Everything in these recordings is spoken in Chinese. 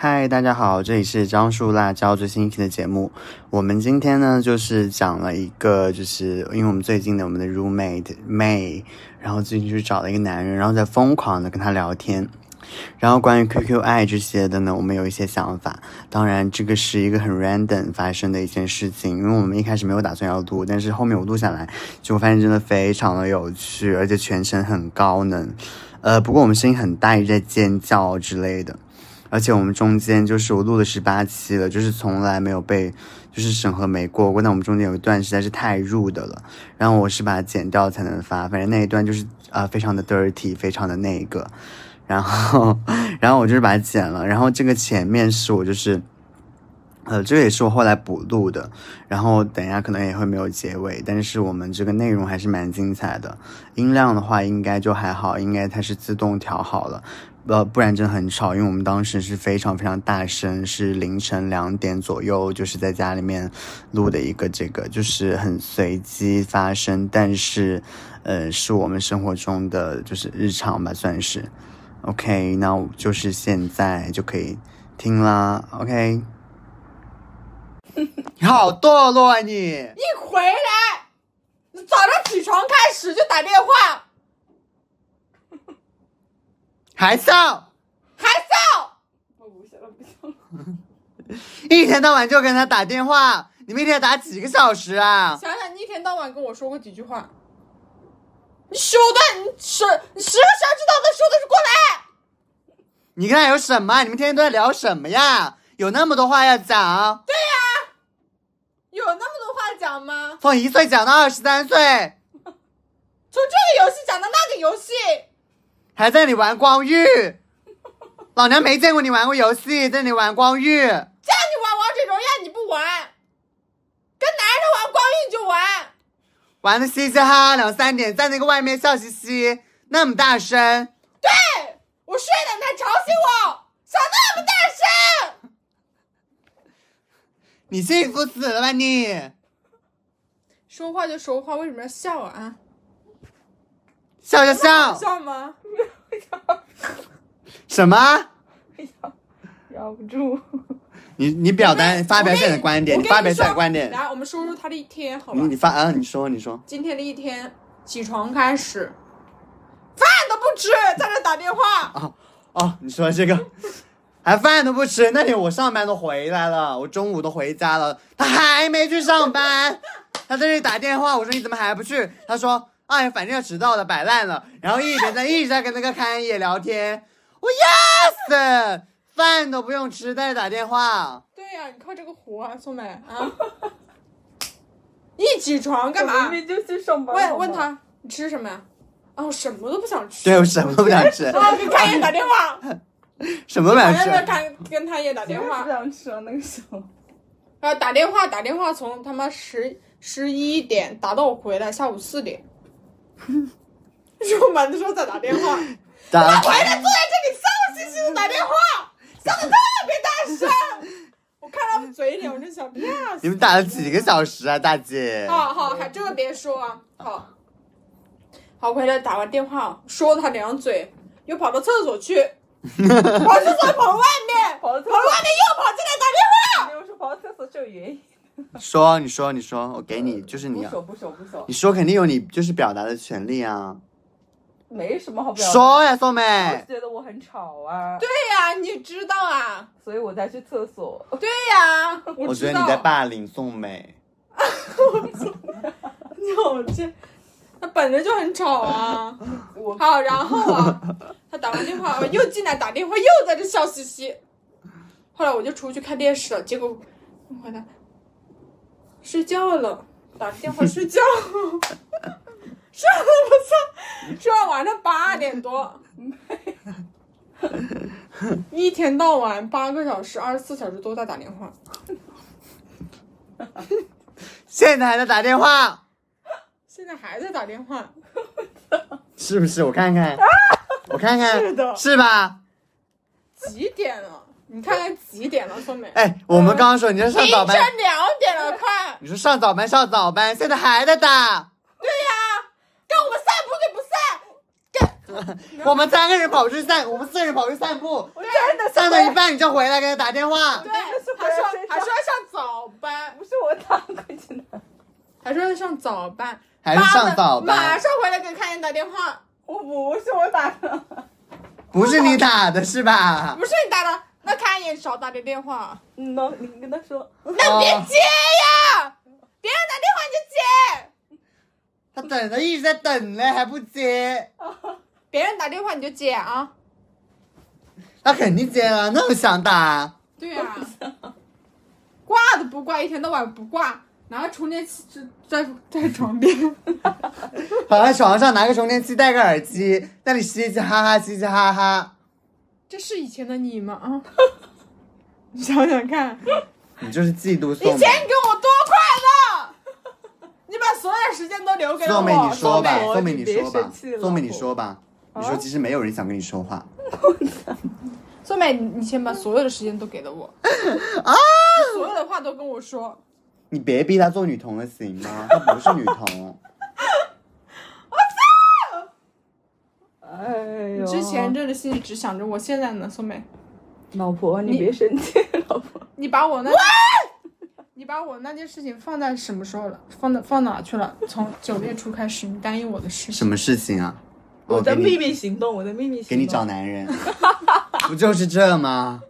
嗨，大家好，这里是樟树辣椒最新一期的节目。我们今天呢，就是讲了一个，就是因为我们最近的我们的 roommate May，然后最近去找了一个男人，然后在疯狂的跟他聊天。然后关于 QQ 爱这些的呢，我们有一些想法。当然，这个是一个很 random 发生的一件事情，因为我们一开始没有打算要录，但是后面我录下来，就发现真的非常的有趣，而且全程很高能。呃，不过我们声音很大，一直在尖叫之类的。而且我们中间就是我录了十八期了，就是从来没有被就是审核没过过。那我们中间有一段实在是太入的了，然后我是把它剪掉才能发。反正那一段就是啊，非常的 dirty，非常的那个。然后，然后我就是把它剪了。然后这个前面是我就是，呃，这个也是我后来补录的。然后等一下可能也会没有结尾，但是我们这个内容还是蛮精彩的。音量的话应该就还好，应该它是自动调好了。呃，不然真的很吵，因为我们当时是非常非常大声，是凌晨两点左右，就是在家里面录的一个这个，就是很随机发生，但是，呃，是我们生活中的就是日常吧，算是。OK，那就是现在就可以听啦。OK，你好堕落啊你！一回来，你早上起床开始就打电话。还笑，还笑！我不行了，不行了。一天到晚就跟他打电话，你们一天打几个小时啊？想想你一天到晚跟我说过几句话，你手段，你十你十个手指头都数得过来。你跟他有什么？你们天天都在聊什么呀？有那么多话要讲？对呀，有那么多话讲吗？从一岁讲到二十三岁，从这个游戏讲到那个游戏。还在那里玩光遇，老娘没见过你玩过游戏，在那里玩光遇。叫你玩王者荣耀你不玩，跟男人玩光遇就玩，玩的嘻嘻哈哈两三点，在那个外面笑嘻嘻，那么大声。对我睡了，他吵醒我，笑那么大声。你幸福死了吧你？说话就说话，为什么要笑啊？笑笑笑，笑吗？什么？咬不住。你你表达发表一下你的观点，发表一下观点。来，我们说说他的一天，好吧？你发啊，你说你说。今天的一天，起床开始，饭都不吃，在这打电话。哦哦，你说这个，还饭都不吃？那天我上班都回来了，我中午都回家了，他还没去上班，他在这里打电话。我说你怎么还不去？他说。哎，反正要迟到了，摆烂了，然后一直在一直在跟那个开业聊天，我要死，饭都不用吃，在这打电话。对呀，你靠这个活啊，宋美啊！一起床干嘛？明明就去上班。问问他，你吃什么呀？啊，我什么都不想吃。对，我什么都不想吃。啊，给开业打电话。什么都不想吃。跟跟他也打电话。不想吃啊，那个时候。啊，打电话打电话，从他妈十十一点打到我回来下午四点。出门的时候在打电话，他回来坐在这里笑嘻嘻的打电话，笑的特别大声。我看他们嘴脸，我就想，你们打了几个小时啊，大姐？好好，还这个别说啊。好，好，回来打完电话，说他两嘴，又跑到厕所去，跑厕所跑外面，跑到外面又跑进来打电话。我说跑到厕所是有原因。说，你说，你说，我给你，就是你。不说，不说，不说。你说肯定有你就是表达的权利啊。没什么好表达。说呀，宋美。觉得我很吵啊。对呀，你知道啊。所以我才去厕所。对呀，我觉得你在霸凌宋美。你好贱，他本来就很吵啊。好，然后啊，他打完电话又进来打电话，又在这笑嘻嘻。后来我就出去看电视了，结果回来。睡觉了，打电话睡觉，睡了我操，睡到晚上八点多，一天到晚八个小时，二十四小时都在打电话，现在还在打电话，现在还在打电话，是不是？我看看，我看看，是的，是吧？几点了？你看看几点了，宋美？哎，我们刚刚说你在上早班，凌晨两点了，快！你说上早班上早班，现在还在打？对呀，跟我们散步就不散，跟 我们三个人跑去散，我们四个人跑去散步，我真的散到一半你就回来给他打电话。对，是还说还说要上早班，不是我打过去的，还说要上早班，还是上早班马？上回来给看见打电话，我不是我打的。不是你打的是吧？不是你打的，那看眼少打点电话，嗯喏，你跟他说，那别哦接呀，别人打电话你就接。他等着一直在等嘞，还不接，别人打电话你就接啊！他肯定接了，那么想打。对呀、挂都不挂，一天到晚不挂，拿个充电器就在在床边。躺在床上拿个充电器，戴个耳机，那里嘻嘻哈哈，嘻嘻哈哈。这是以前的你吗？啊，你想想看，你就是嫉妒以。前你跟我多快乐，你把所有的时间都留给了我。宋美，你说吧，宋美，你说吧宋美，你说吧。你说，其实没有人想跟你说话。宋美，你以前把所有的时间都给了我，啊，所有的话都跟我说。你别逼她做女童了，行吗？她不是女童。哎呦，之前真的心里只想着我，现在呢，宋美，老婆你你别生气，老婆。你把我那，你把我那件事情放在什么时候了？放到放哪去了？从九月初开始，你答应我的事情。什么事情啊？我的秘密行动，我的秘密行动。给你找男人，不就是这吗？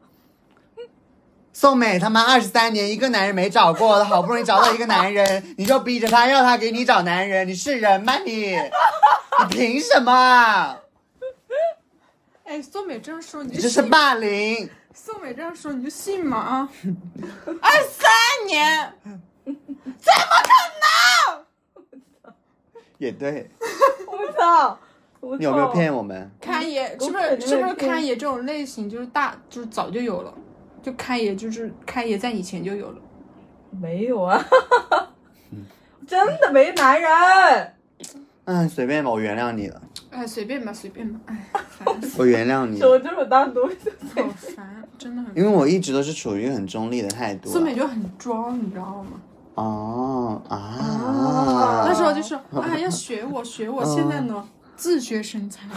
宋美他妈二十三年一个男人没找过，好不容易找到一个男人，你就逼着他要他给你找男人，你是人吗你？你凭什么？哎，宋美这样说你这是霸凌！宋美这样说你就信吗？啊，二三年，怎么可能？也对，我操！我你有没有骗我们？开爷是不是是不是会骗开爷这种类型就是大就是早就有了，就开爷就是开爷在以前就有了。没有啊，真的没男人。嗯，随便吧，我原谅你了，哎，随便吧，随便吧，哎，烦死 我原谅你了，手这么大东西，好烦，真的很因为我一直都是处于很中立的态度苏。美就很装，你知道吗？哦啊，那时候就是啊，要学我学我，现在呢自学身材。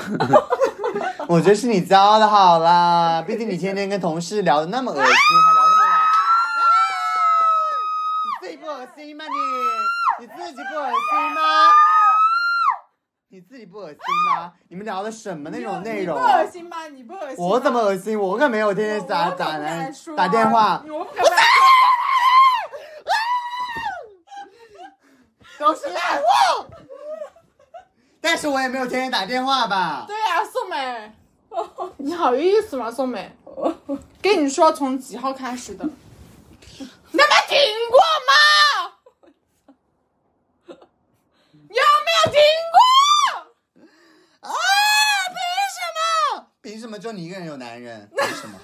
我觉得是你教的好啦，毕竟你天天跟同事聊的那么恶心，还聊那么来，你自己不恶心吗你？你自己不恶心吗？你自己不恶心吗？你们聊的什么那种内容你不啊？恶心吗？你不恶心？我怎么恶心？我可没有天天打打男打电话，我不敢说。都是烂货。但是我也没有天天打电话吧？对呀、宋美，你好意思吗？宋美，跟你说从几号开始的？你他妈听过吗？有没有听过？啊！凭什么？凭什么就你一个人有男人？凭什么？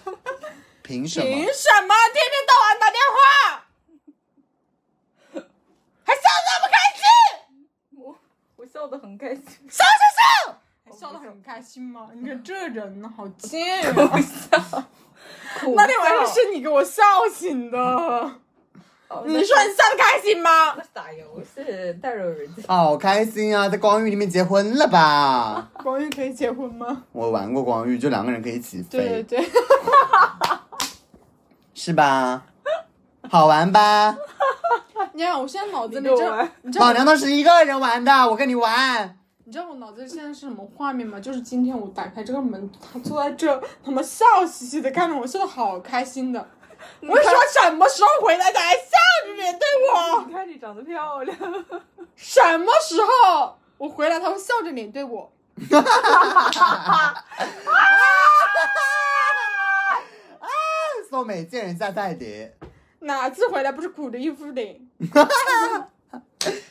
凭什么？凭什么天天到晚打电话？还笑得那么开心？我我笑得很开心。笑笑笑！还笑得很开心吗？你看这人呢，好贱呀、那天晚上是你给我笑醒的。哦你说你笑得开心吗那？是打游戏带着人家。好开心啊！在光遇里面结婚了吧？光遇可以结婚吗？我玩过光遇，就两个人可以起飞，对对对，是吧？好玩吧？你看我现在脑子里这你给我玩，你知道老娘都是一个人玩的，我跟你玩。你知道我脑子里现在是什么画面吗？就是今天我打开这个门，他坐在这，他妈笑嘻嘻的看着我，笑的好开心的。我说什么时候回来的，还笑着脸对我？你看你长得漂亮，什么时候我回来他会笑着脸对我？哈哈哈哈哈！啊宋美见人下菜碟。哪次回来不是苦着一副脸？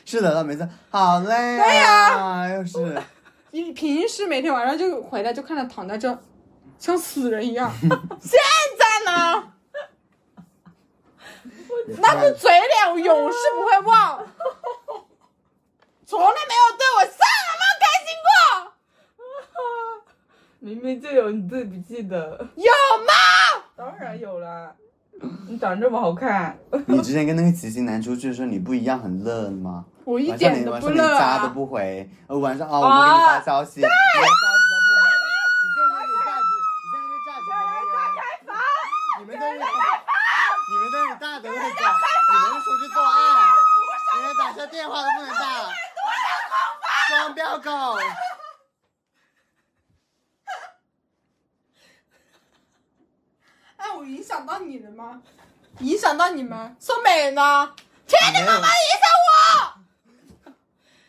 是的，他每次好累啊。对呀、又是。你平时每天晚上就回来就看他躺在这，像死人一样。现在呢？那副嘴脸我永世不会忘，从来没有对我笑那么开心过，明明就有你自己不记得。有吗？当然有啦，你长这么好看，你之前跟那个骑行男出去的时候，你不一样很乐吗？我一点都不连晚上连！家都不回，呃，晚上哦，我给你发消息，连消息都们都是，你们都是大的那种，你们是出去做爱，你们打车电话都不能打，双标狗。哎，我影响到你了吗？影响到你们？宋美呢？天天妈妈影响我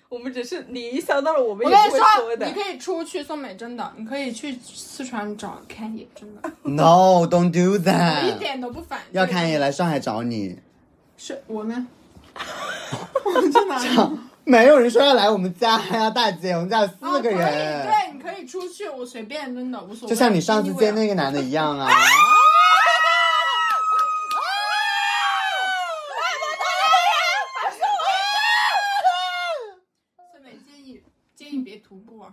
我们只是你影响到了我们，我。也不会我跟你说，你。可以出去，宋美真的，你可以去四川找看野，真的，No, don't do 我一 that。点都不反对。要看也来上海找你，是我呢？我去哪里？没有人说要来我们家呀，大姐，我们家有四个人，对，你可以出去，我随便，真的无所谓。就像你上次见那个。男的一样啊。宋美建议建议别徒步啊！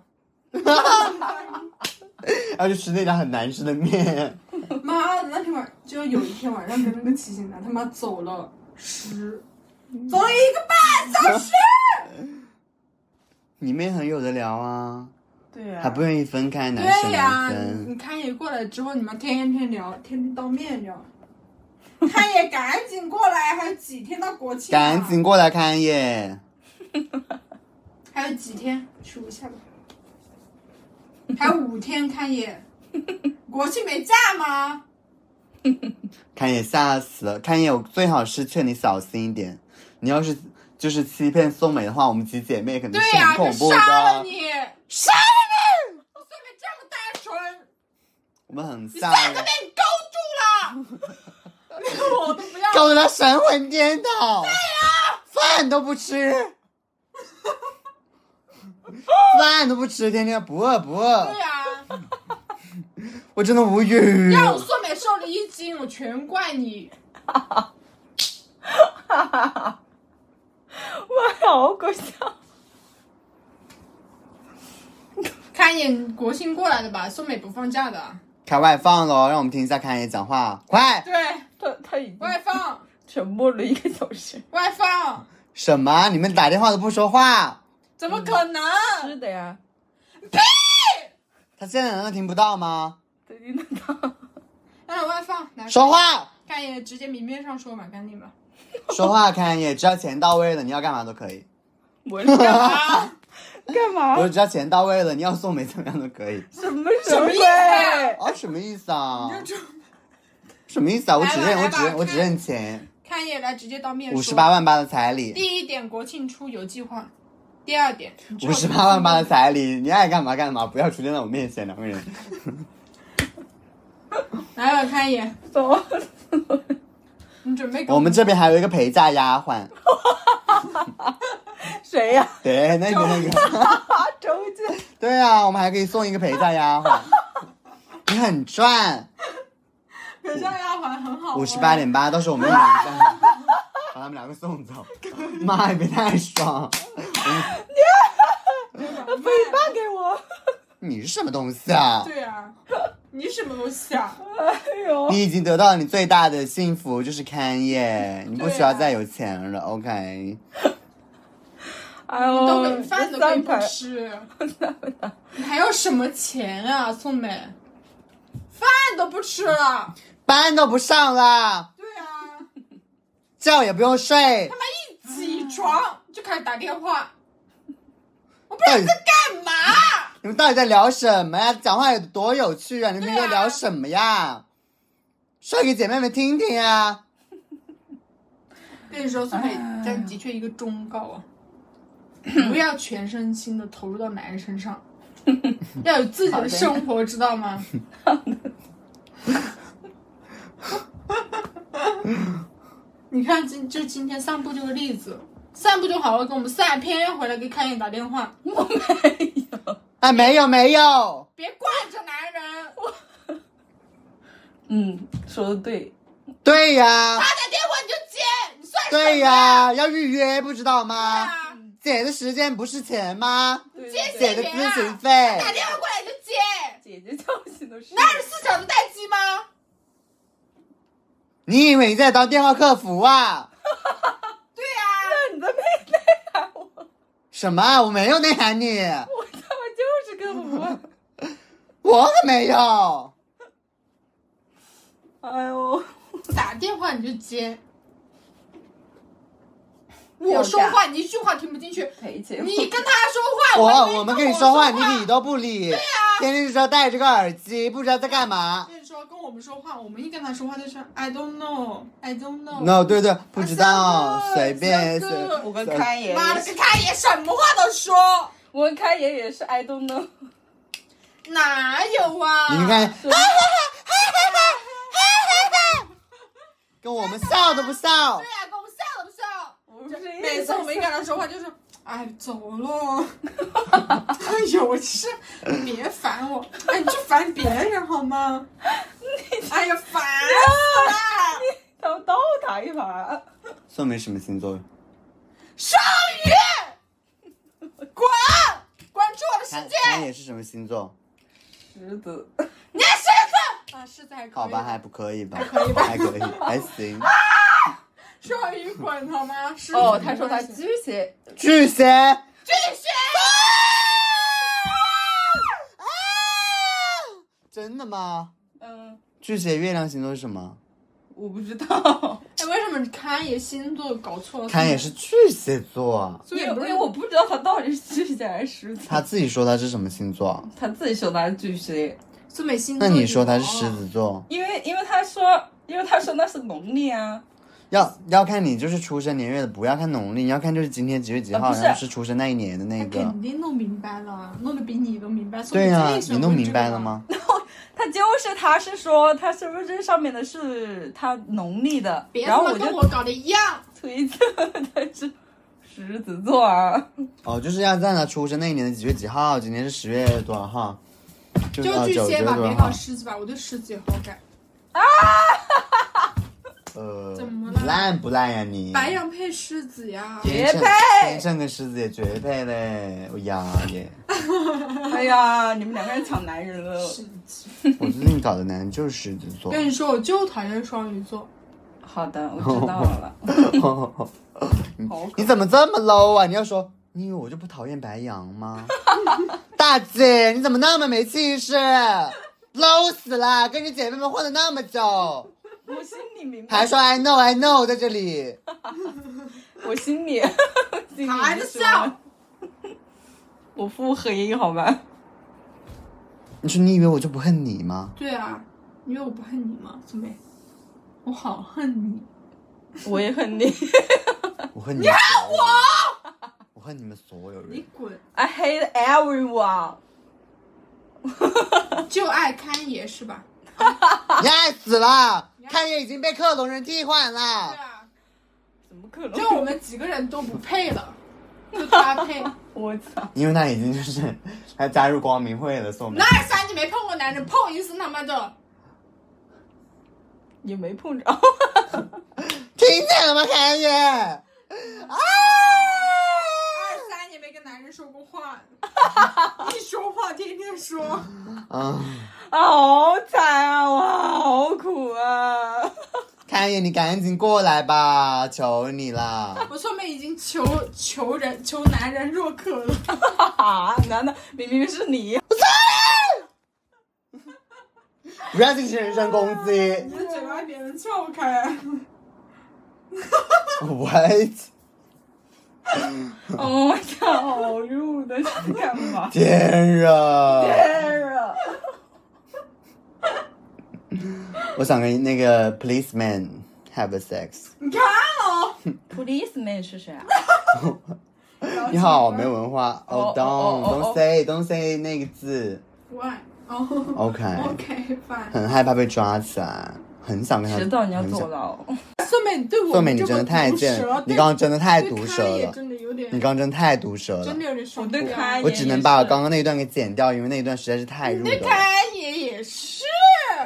然后就吃那家很难吃的面，妈的，那天晚就有一天晚上跟那个骑行男他妈走了十，走了一个半小时。你们也很有的聊啊，对呀、还不愿意分开，男生对呀、男你看爷过来之后，你们天天聊，天天当面聊。看爷赶紧过来，还有几天到国庆、啊？赶紧过来看耶！还有几天？数一下吧。还有五天看爷，国庆没假吗？看也吓死了，看也我最好是劝你小心一点。你要是就是欺骗宋美的话，我们几姐妹肯定是很恐怖的。杀了你！杀了你！我宋美这么单纯，我们很你吓人三个被，你勾住了，我都不要。搞得他神魂颠倒。对呀、饭都不吃，饭都不吃，天天不饿不饿对，呀、我真的无语。让我宋美瘦了一斤，我全怪你。哇，好搞笑！看一眼国庆过来的吧，宋美不放假的。开外放喽，让我们听一下看一眼讲话，快！对，他他已经外放，沉默了一个小时。外放，什么？你们打电话都不说话？怎么可能？是的呀，呸他现在难道听不到吗？对听得到。让外放，来说话，看一眼，直接明面上说嘛，赶紧吧。说话，看爷，只要钱到位了，你要干嘛都可以。我干嘛？啊，干嘛？我只要钱到位了，你要送没怎么样都可以。什么什么意思鬼啊哦，什么意思啊？什么意思啊？我只认，我只认，我只认钱，看一眼，来直接当面说。五十八。万八的彩礼，第一点，国庆出游计划；第二点，五十八万八的彩礼，你爱干嘛干嘛，不要出现在我面前，两个人。来吧，看一眼，怎么？你准备我们这边还有一个陪嫁丫鬟，谁呀？对，那个那个，啊，周姐。对啊，我们还可以送一个陪嫁丫鬟，你很赚，陪嫁丫鬟很好哦。五十八点八，到时候我们一人一半，把他们两个送走，妈也别太爽，尾尾巴给我。你是什么东西啊？对啊，你什么东西啊？哎呦，你已经得到了你最大的幸福，就是看耶，你不需要再有钱了，OK。哎呦，都给饭都不吃，你还要什么钱啊，宋美？饭都不吃了。班都不上了，对啊，觉也不用睡他，妈一起床就开始打电话，我不知道你在干嘛。你们到底在聊什么呀？讲话有多有趣啊！你们在聊什么呀？说给姐妹们听听啊！跟你说，宋美哎这的确一个忠告啊，不要全身心的投入到男人身上，要有自己的生活，知道吗？你看今就今天散步这个例子，散步就好好跟我们散，偏要回来给开眼打电话，我没有。啊，没有没有，别惯着男人。嗯，说的对。对呀他，打电话你就接，你算什么对呀，要预约，不知道吗？啊？姐的时间不是钱吗？对接对姐的咨询费，打电话过来你就接，姐姐叫醒的是那二十四小时待机吗？你以为你在当电话客服啊？对呀、那你在内内涵我，什么？我没有内涵你，我。我可没有。哎呦，打电话你就接。我说话你一句话听不进去，赔钱。你跟他说话，我我们跟你说话，你理都不理。对啊。天天就知道戴着个耳机，不知道在干嘛。跟你说跟我们说话，我们一跟他说话就是 I don't know, I don't know。no，对对，不知道，随便随我跟开爷妈的，也是，跟他也什么话都说，我跟开爷也是 I don't know。哪有啊？你看，说跟我们笑都不笑对。呀、跟我们笑都不笑。每次我们一跟他说话就是，哎，走了。哎呦，我是别烦我，哎，你去烦别人好吗？哎呀，烦死了！他要倒他一把。宋梅什么星座？双鱼，滚，关注我的世看界！看也是什么星座？狮子，你是狮子啊，狮子还可以。好吧，还不可以吧？还可以吧 还可以，还行。双鱼滚好吗？狮子哦，他说他巨蟹，巨蟹，巨蟹。真的吗？嗯，巨蟹月亮星座是什么？我不知道，哎，为什么看爷星座搞错了？看也是巨蟹座，所以因为因为我不知道他到底是巨蟹还是狮子，他自己说他是什么星座？他自己说他是巨蟹，苏美星座。那你说他是狮子座？因为因为他说，因为他说那是农历啊，要要看你就是出生年月的，不要看农历，你要看就是今天几月几号，啊不是然后是出生那一年的那他个。肯定弄明白了，弄得比你都明白。对呀、呀、你弄明白了？吗？他就是他是说他身份证上面的是他农历的，别然后我跟我搞的一样。推测 他是狮子座啊，哦，就是要在他出生那一年的几月几号，今天是十月多少号？就巨蟹吧，别？搞狮子吧，我对狮子也好感。呃，怎么了烂不烂呀你？白羊配狮子呀，绝配天秤跟狮子也绝配嘞！我呀耶！哎呀，你们两个人抢男人了，我最近搞的男人就是狮子座。跟你说，我就讨厌双鱼座。好的，我知道了，好你怎么这么 low 啊？你要说，你以为我就不讨厌白羊吗？大姐，你怎么那么没气势？low 死了！跟你姐妹们混了那么久，我心里明白，还说 I know I know 在这里。我心里 心里还在笑，我腹黑好吧？你说你以为我就不恨你吗？对啊，你以为我不恨你吗，苏梅？我好恨你。我也恨你我恨你。你恨我？我恨你们所有人。你滚！，I hate everyone。就爱看爷是吧？你爱死了！看爷已经被克隆人替换对了。啊，怎么可能？就我们几个人都不配了，就他配。我操！因为他已经就是他加入光明会了，宋梅那。三你没碰过男人，碰一次他妈的！也没碰着。听见了吗，凯爷？啊！二三年没跟男人说过话，一说话天天说。嗯，啊，好惨啊！我好苦啊！侃爷，你赶紧过来吧，求你了！我上面已经求求人求男人若渴了。哈哈，男的明明是你？不要进行人身攻击你的嘴巴别人撬开。，what？哦，我操，好入的，是干嘛？天啊！天啊！我想跟那个 policeman have a sex。你看哦，Policeman 是谁啊？你好，没文化。哦 Oh don't 哦 don't say don't say 那个字。Why？哦 OK。OK fine。很害怕被抓起来，很想跟他。迟早你要很想坐牢。宋美，你对我宋美，你真的太贱毒舌，你刚刚真的太毒舌了，真的有点，你刚刚真的太毒舌了真的。有点受我不开我只能把我刚刚那一段给剪掉，因为那一段实在是太入对了。开也也是。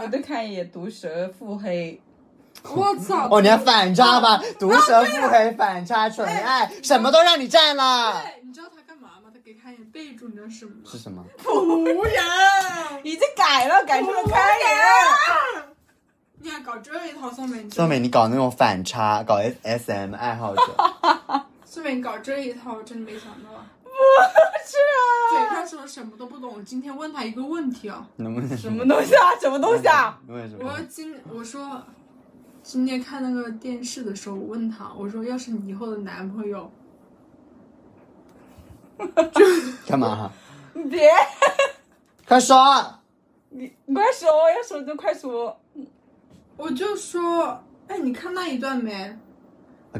我都看一眼毒舌腹黑，我操！哦，你还反差吧？毒舌、腹黑、反差、纯爱，什么都让你占了。对，你知道他干嘛吗？他给开眼备注，你知道是什么吗？是什么？仆人。已经改了，改成了开眼。你还搞这一套，宋美？宋美，你搞那种反差，搞 S S M 爱好者，宋美，你搞这一套，我真的没想到。不嘴上说什么都不懂。我今天问他一个问题啊，能不能什么东西啊？什么东西啊？问什我？今我说今天看那个电视的时候，我问他，我说要是你以后的男朋友，干嘛？你别，快说！你你快说，要说就快说。我就说，哎，你看那一段没？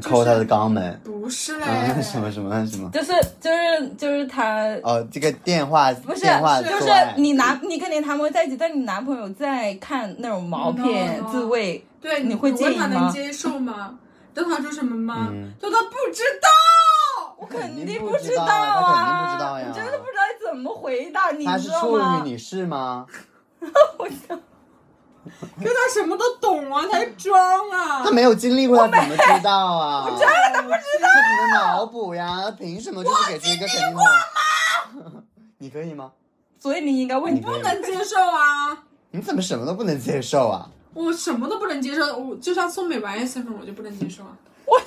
抠他的肛门。不是嘞，啊，什么什么什么？就是就是就是他哦，这个电话不是电话就是你男你跟你男朋友在一起，但你男朋友在看那种毛片 No, no. 自慰，对，你会我问他介意吗能接受吗？知道他说什么吗？嗯他说他不知道。我肯定定不知道啊他肯定啊！不知道呀我真的不知道怎么回答，你他是处知道吗女，？你是吗？我操！可他什么都懂啊，他在装啊他。没有经历过，他怎么知道啊？我真的不知道，他只能脑补呀。他凭什么就是给出一个肯定的？你可以吗？所以你应该问你不能接受啊！你怎么什么都不能接受啊？我什么都不能接受，我就像宋美玩 S F 我就不能接受啊。我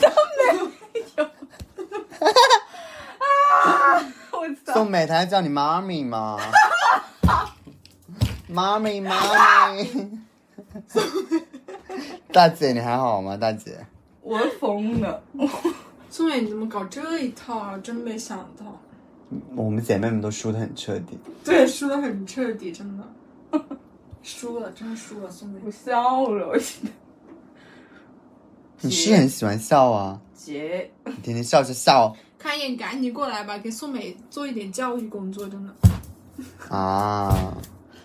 操！宋美，她还叫你妈咪吗？妈咪，妈咪。大姐，你还好吗？大姐，我疯了！宋美，你怎么搞这一套啊？真没想到，我们姐妹们都输得很彻底。对，输的很彻底，真的，输了，真的输了，宋美。我笑了，我现在 你是很喜欢笑啊，姐，你天天笑着笑 看一眼，赶紧过来吧，给宋美做一点教育工作，真的。啊。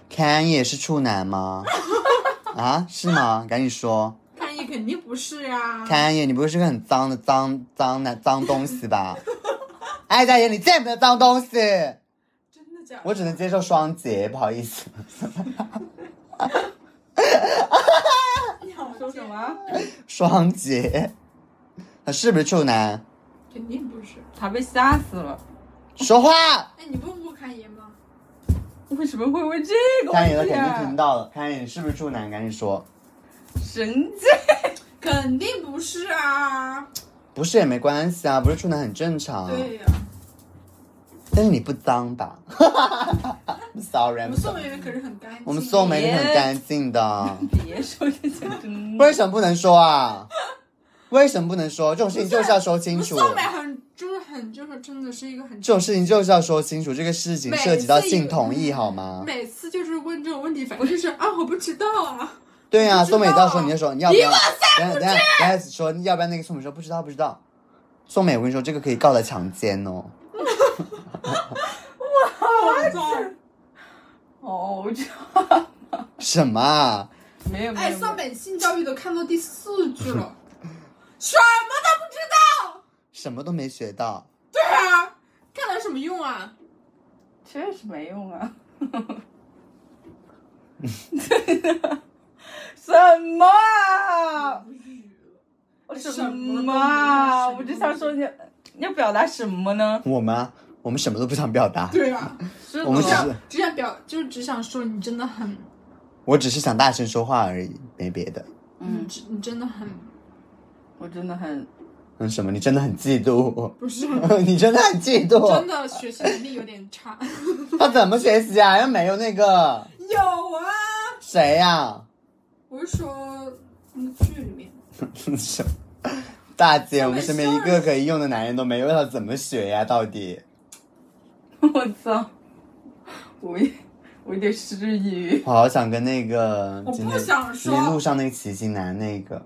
看也是处男吗？啊，是吗？赶紧说。看一眼肯定不是呀、看也，你不会是个很脏的脏脏男脏东西吧？爱，大爷，你见不得脏东西。真的假的？我只能接受双节，不好意思。你好说什？么？双节，他是不是处男？肯定不是。他被吓死了。说话！哎，你问过看爷吗？为什么会问这个看野他问题肯定听啊？到了，看野你是不是处男？赶紧说，神经！肯定不是啊。不是也没关系啊，不是处男很正常。对呀、但是你不脏吧？Sorry，我们宋美可是很干净。我们宋美是很干净的，别说这些 为什么不能说啊？为什么不能说？这种事情就是要说清楚。宋美很就是很就是真的是一个很这种事情就是要说清楚，这个事情涉及到性同意，好吗？每次就是问这种问题，反正就是啊，我不知道啊。对呀、不知道宋美到时候你就说你要不要？等下等下等下说要不要那个宋美说不知道不知道。宋美，我跟你说，这个可以告他强奸哦。我操！哦，我知道，什么啊？哎，没有没有。宋美性教育都看到第四句了，什么都不知道。什么都没学到。对啊，干了什么用啊？确实没用啊。什么啊？我什什么么啊？我就想说你要表达什么呢？我们啊，我们什么都不想表达，对啊，我们只是只想只想表，就是只想说你真的很，我只是想大声说话而已，没别的。嗯，你真的很我真的很嗯，什么？你真的很嫉妒？不是，你真的很嫉妒真？的学习能力有点差。他怎么学习啊？又没有那个有啊，谁呀、我是说那个剧里面，什么？大姐，我们身边一个可以用的男人都没有，他怎么学呀？到底？我操！我有我有点失语。我好想跟那个我不想说今天路上那个骑行男那个，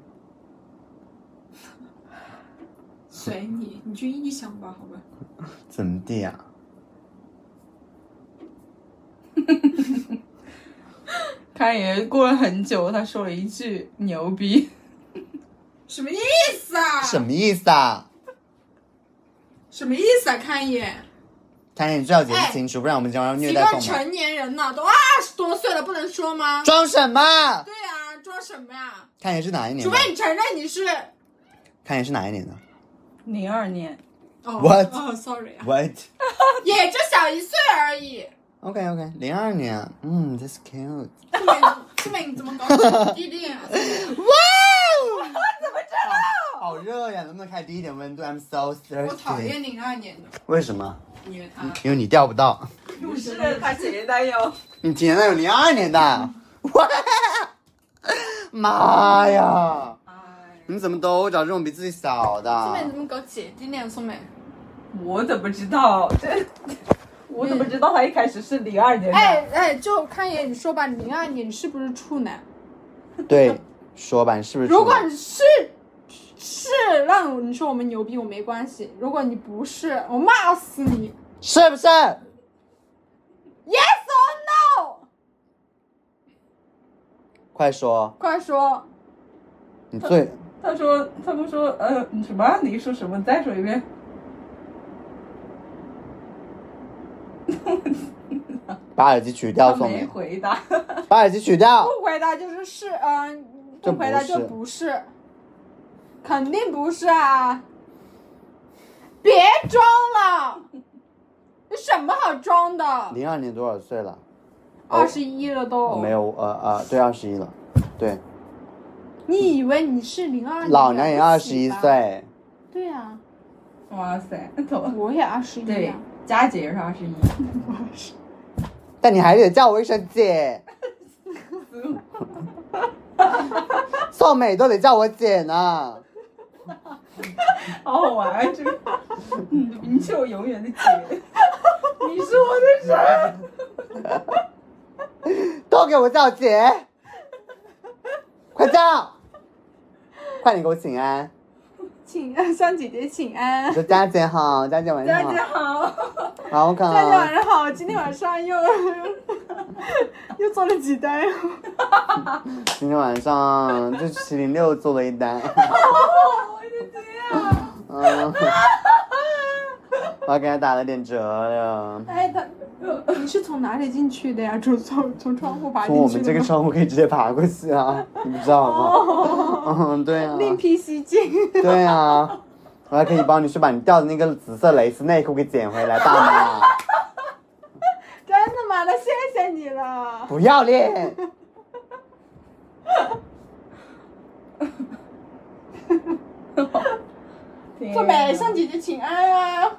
随你，你去臆想吧，好吧。怎么地啊？开爷过了很久，他说了一句“牛逼什么意思啊？什么意思啊？什么意思啊？看一眼，他你最好解释清楚，不然我们将要虐几待动物。成年人呢，都二十多岁了，不能说吗？装什么？对啊、装什么呀？看一眼是哪一年？除非你承认你是看一眼是哪一年的？”。零二年，哦 What？哦，sorry 啊，？What？也就小一岁而已。OK OK，零二年，嗯，That's cute。素美，素美，你怎么搞的弟弟啊？哇！怎么知道？好热呀，能不能开低一点温度？I'm so thirsty。我讨厌零二年的，为什么？因为他因为你钓不到。不是他几年代有，你几年代有零二年的，哇，妈呀！哎，你怎么都找这种比自己小宋的美？怎么搞姐弟恋？宋美，我怎么知道？这 我怎么知道他一开始是零二年的？哎哎，就看一眼，你说吧，零二年你是不是处男？对，说吧，你是不是？如果你是是，那你说我们牛逼我没关系。如果你不是，我骂死你是不是？！Yes or no？快说，快说，你最他说，他们说，呃，什么？你说什么？你再说一遍。把耳机取掉，他没，回答。把耳机取掉。不回答就是是，嗯、这不回答就不是，肯定不是啊！别装了，有什么好装的？零二年多少岁了？二十一了都。没。有，呃呃，对，二十一了。对，你以为你是零二年？老娘也二十一。岁。对呀、哇塞，头我也二十一对呀。，佳姐也是二十一。但你还得叫我一声姐。宋美都得叫我姐呢。好好玩啊！这个，嗯，你是我永远的姐，你是我的神。都给我叫姐，快叫！快点给我请安！请向姐姐请安你。说佳姐好，佳姐晚上大家好，好，好可爱。佳姐晚。上好，今天晚上又 又做了几单？今天晚上就麒麟六做了一单，我的天啊！嗯，我还给他打了点折呀。哎，他，你是从哪里进去的呀？从从从窗户爬进去我们这个窗户可以直接爬过去啊，你不知道吗？嗯，对啊，另辟蹊径。对啊，我还可以帮你去把你掉的那个紫色蕾丝内裤给捡回来，大妈。真的吗？那谢谢你了。不要脸！做美向姐姐请安啊！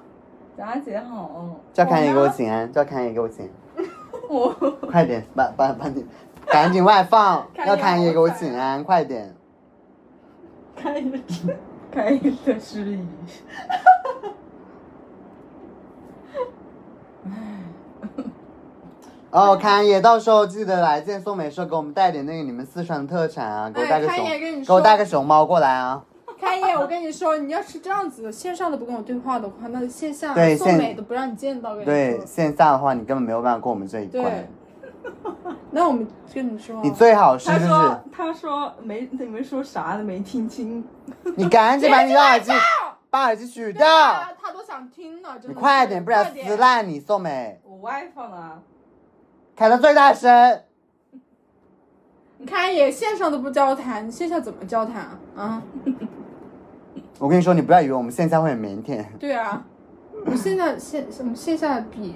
佳姐好，叫侃爷给我请安，叫侃爷给我请，我快点，把把把你，赶紧外放，要侃爷给我请安，快点。看一只。开的失仪。哦，侃爷，到时候记得来见宋美时候给我们带点那个你们四川的特产啊，给我带个哎熊，给我带个熊猫过来啊。开业，我跟你说，你要是这样子线上的不跟我对话的话，那线下对送美都不让你见到。跟你对，线下的话你根本没有办法过我们这一对关。，那我们跟你说，你最好是就是他说，他说没，你们说啥都没听清。你赶紧把你的耳机把耳机取掉，啊，他都想听呢，真的。你快点，不然撕烂你送美，我外放了，开到最大声。你看也线上都不交谈，你线下怎么交谈啊？啊，我跟你说，你不要以为我们线下会很腼腆，对啊，我们现在线什么线下比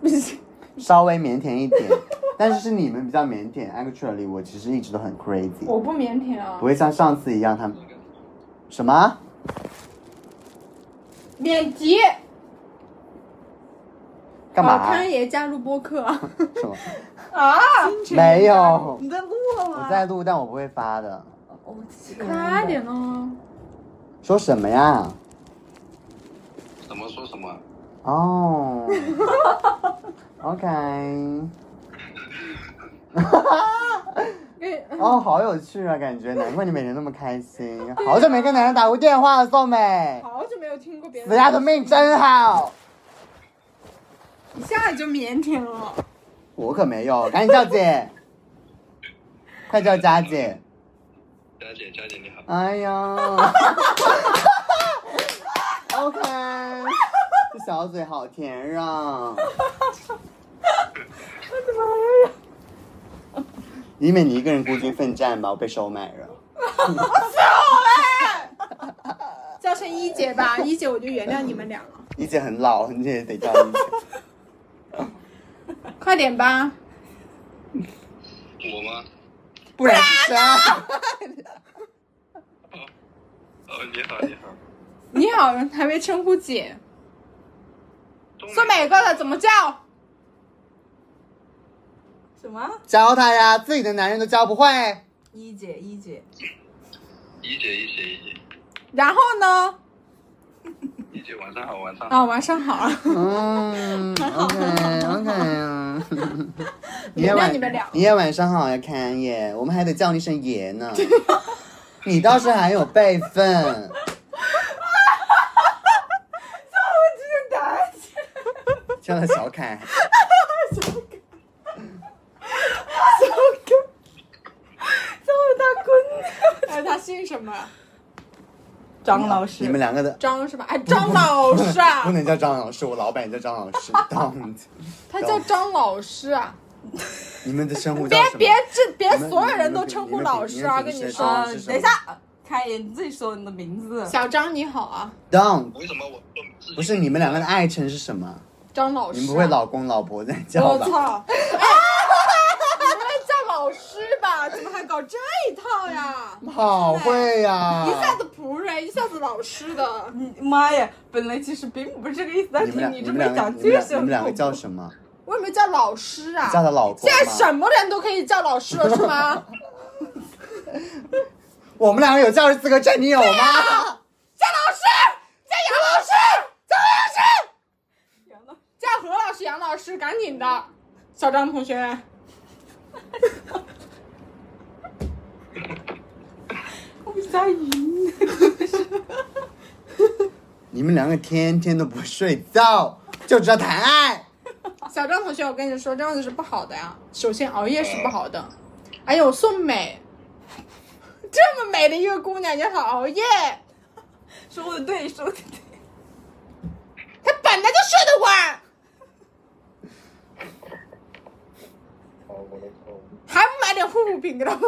不是稍微腼腆一点，但是是你们比较腼腆。Actually，我其实一直都很 crazy，我不腼腆啊不，会像上次一样，他们什么？免提。干嘛？好看也加入播客啊？什么？啊！没有，你在录了吗？我在录，但我不会发的。我快点哦！说什么呀？什么说什么？哦，OK，哈哈 哦，好有趣啊，感觉难怪你每天那么开心。好久没跟男人打过电话了，宋美，好久没有听过别人。死丫头命真好。一下子就腼腆了。我可没有，赶紧叫姐，快叫佳姐。佳姐，佳姐你好。哎呀，OK，这小嘴好甜啊！因为你一个人孤军奋战吧，我被收买了。叫声一姐吧，一姐我就原谅你们俩了。一姐很老，你也得叫一姐。快点吧，我吗？不然是谁啊？哦，你好，你好。你好，还没称呼姐。说美告诉他怎么叫？什么？教他呀，自己的男人都教不会。一姐一姐，一姐一姐一姐然后呢？一姐晚上好晚上好。啊，晚上好。嗯也原谅晚你们俩你也晚上好呀，侃爷，我们还得叫你一声爷呢。你倒是很有辈分。叫他小凯，哎，他姓什么？张老师，你们两个的张什么？哎，张老师啊不，能叫张老师，我老板叫张老师。Don't，他叫张老师啊！你们的称呼叫？别别这别所有人都称呼老师啊！跟你说，等一下，开眼，你自己说你的名字。小张你好啊，Don't，为什么我不是你们两个的爱称是什么？张老师、啊。你们不会老公老婆在叫吧？我操！哎，你们叫老师吧？怎么还搞这一套呀？好会呀！一下子仆人，一下子老师的。你妈呀！本来其实并不是这个意思，但是你这么你们两个，讲，就是你们两个叫什么？为什么叫老师啊？叫他老公现在？什么人都可以叫老师了，是吗？我们两个有教师资格证，你有吗？叫老师，叫杨老师，叫何老师，杨老叫何老师、杨老师，赶紧的，小张同学。我下晕。你们两个天天都不睡觉，就知道谈爱。小张同学，我跟你说，这样子是不好的呀。首先，熬夜是不好的。还有宋美，这么美的一个姑娘，你还熬夜，说的对，说的对。她本来就睡得晚，还不买点护肤品给她。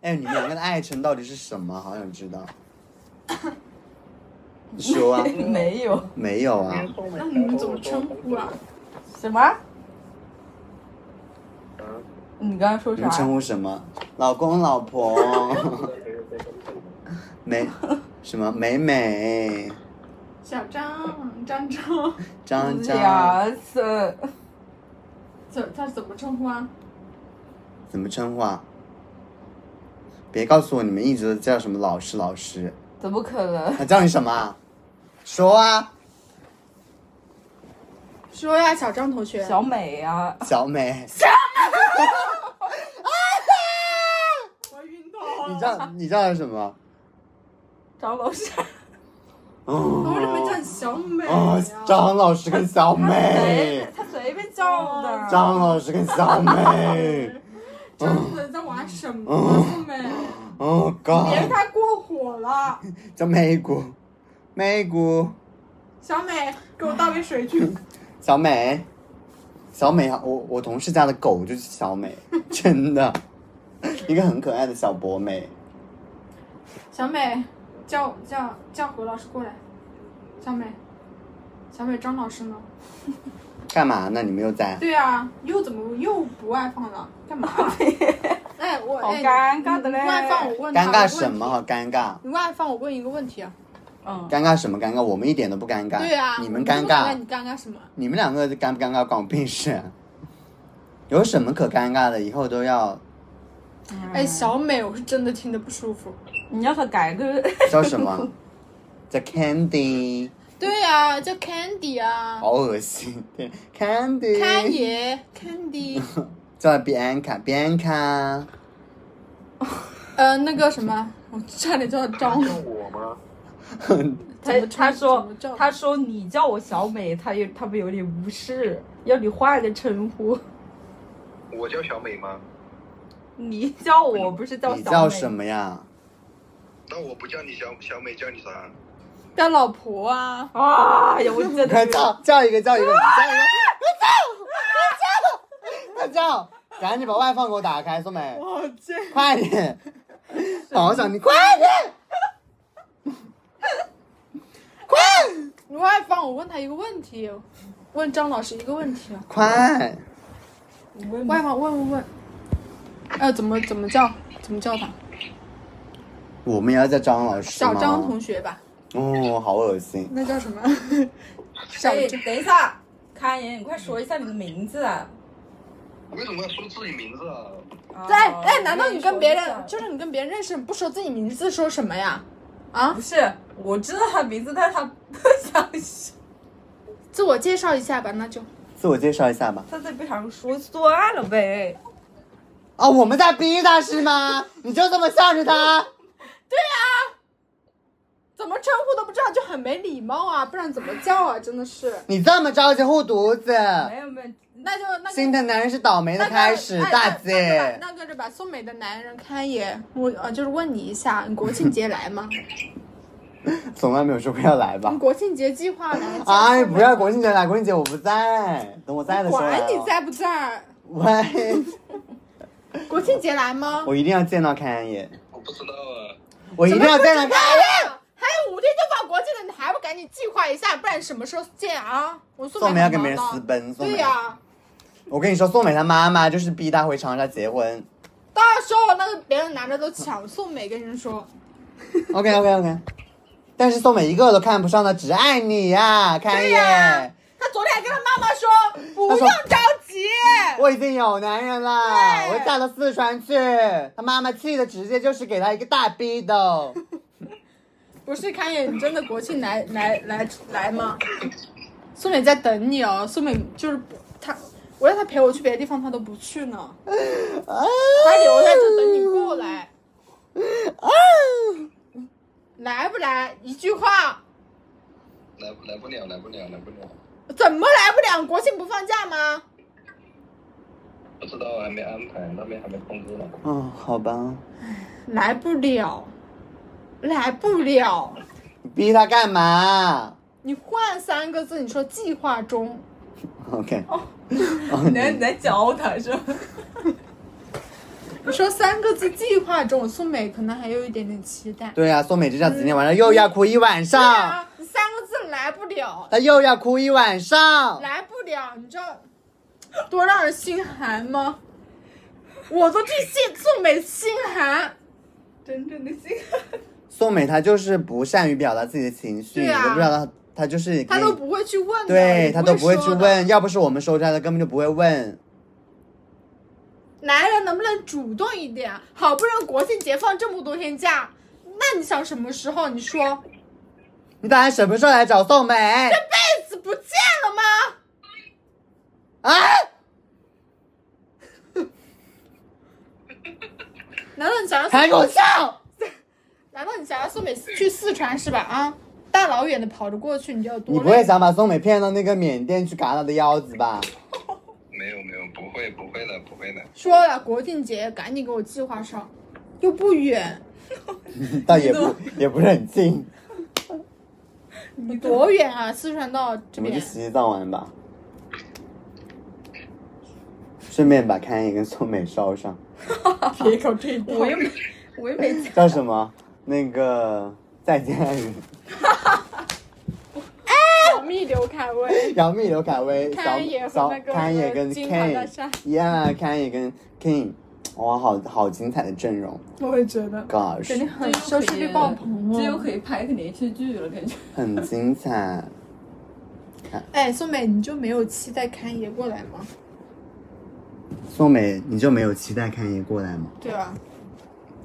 哎，你们两个的爱称到底是什么？好想知道。你说啊，没有没有啊。那你们怎么称呼啊？什么？嗯，你刚刚说啥？你称呼什么？老公、老婆，美什么美美，小张，张张，张张，呀是怎他怎么称呼啊？怎么称呼啊？别告诉我你们一直都叫什么老师老师，怎么可能？他叫你什么啊？说啊，说呀，小张同学。小美啊，小美，我晕倒你叫你叫他什么？张老师。哦我怎么叫你小美哦？，张老师跟小随美，他随便叫的。张老师跟小美，真的在玩什么？小美，哦别让 God，他过火了。叫美姑，美姑，小美，给我倒杯水去。小美，小美啊，我我同事家的狗就是小美，真的，一个很可爱的小博美。小美，叫叫叫何老师过来。小美，小美，张老师呢？干嘛呢？你们又在？对啊，又怎么又不外放了？干嘛？哎，我好哎尴尬的嘞你外放我问他尴尬什么？好尴尬，你外放我问一个问题啊。嗯，尴尬什么尴尬？我们一点都不尴尬。对啊，你们尴尬，你尴尬什么？你们两个尴不尴尬关我屁事。有什么可尴尬的？以后都要哎，小美，我是真的听得不舒服。你要他改个 叫什么？叫 Candy，对啊、叫 Candy 啊，好恶心。对，Candy。看爷 Candy，叫 Bianca，Bianca。呃，那个什么，我差点叫张。叫我吗？他他说他说你叫我小美，他有他们有点无视，要你换个称呼。我叫小美吗？你叫我不是叫小美？你叫什？么呀？那我不叫你小小美，叫你啥？叫老婆啊，啊呀，我真的 快叫叫一个叫一个，你叫一个，快叫，快叫，快叫！赶紧把外放给我打开，宋美。快点！好想你快点，快外放，我问他一个问题，问张老师一个问题啊。快！外放，问问问，呃，怎么怎么叫？怎么叫他？我们也要叫张老师吗小张同学吧。哦，好恶心。那叫什么？小哎，等一下，康妍，你快说一下你的名字啊！为什么要说自己名字啊？对，哦哎，难道你跟别人就是你跟别人认识不说自己名字，说什么呀？啊不，是？我知道他名字，但是他不想说，自我介绍一下吧，那就自我介绍一下吧。他再不想说算了呗。哦，我们在逼他是吗？你就这么向着他？对呀怎么称呼都不知道，就很没礼貌啊！不然怎么叫啊？真的是，你这么着急护犊子，没有没有，那就那心个。疼男人是倒霉的开始，哎大姐。那个就把送美的男人看也，我呃就是问你一下，你国庆节来吗？从来没有说过要来吧你？国庆节计划来？哎，不要国庆节来，国庆节我不在，等我在的时候。管你在不在，喂，国庆节来吗？我一定要见到开安爷，我不知道啊。我一定要见到开安爷。还有五天就放国庆了，你还不赶紧计划一下，不然什么时候见啊？我宋宋梅要跟别人私奔，宋梅。对呀、我跟你说，宋美她妈妈就是逼她回长沙结婚。到时候那个别的男的都抢宋美，跟人说，OK OK OK，但是宋美一个都看不上的，只爱你呀、开安爷。他昨天还跟他妈妈说不用着急，我已经有男人了，我嫁到四川去。他妈妈气的直接就是给他一个大逼斗。不是康爷，你真的国庆来来来来吗？宋美在等你哦，宋美就是不她，我让他陪我去别的地方，他都不去呢，她留在这等你过来。来不来？一句话，来来不了，来不了，来不了。怎么来不了？国庆不放假吗？不知道，还没安排，那边还没通知呢。嗯，好吧，来不了，来不了。你逼他干嘛你换三个字，你说计划中，？OK，哦你在你在教他是吧？你说三个字计划中，宋美可能还有一点点期待。对呀、宋美这下子今天晚上又要哭一晚对上，啊，你三个字来不了，她又要哭一晚上。来不了，你知道多让人心寒吗？我都替谢宋美心寒。真正的心寒。宋美她就是不善于表达自己的情绪，你啊我不知道她她就是他都不会去问的，对他都不会去。问，要不是我们说出来，她根本就不会问。男人能不能主动一点？好不容易国庆节放这么多天假，那你想什么时候？你说你打算什么时候来找宋美？这辈子不见了吗？啊！难道你想要还给我笑！难道你想要宋美去四川是吧？啊，大老远的跑着过去，你就要多？你不会想把宋美骗到那个缅甸去嘎他的腰子吧？没有没有，不会不会的不会的。说了国庆节赶紧给我计划上，又不远，倒也不也不是很近，你多远啊？四川到这边，我们去西藏玩吧，顺便把开眼跟宋美捎上。别搞这一我又没，我又没讲。叫什么？那个再见爱人，杨幂刘恺威，杨幂、刘恺威、小开野和小那个开野跟金大厦 Ken，Yeah，开野跟 King，哇，好好精彩的阵容我也觉得，肯定，Gosh，很收视率爆棚这又哦。可以拍个连续剧了，感觉。很精彩。哎，宋美，你就没有期待侃爷过来吗？宋美，你就没有期待看爷过来吗？对啊，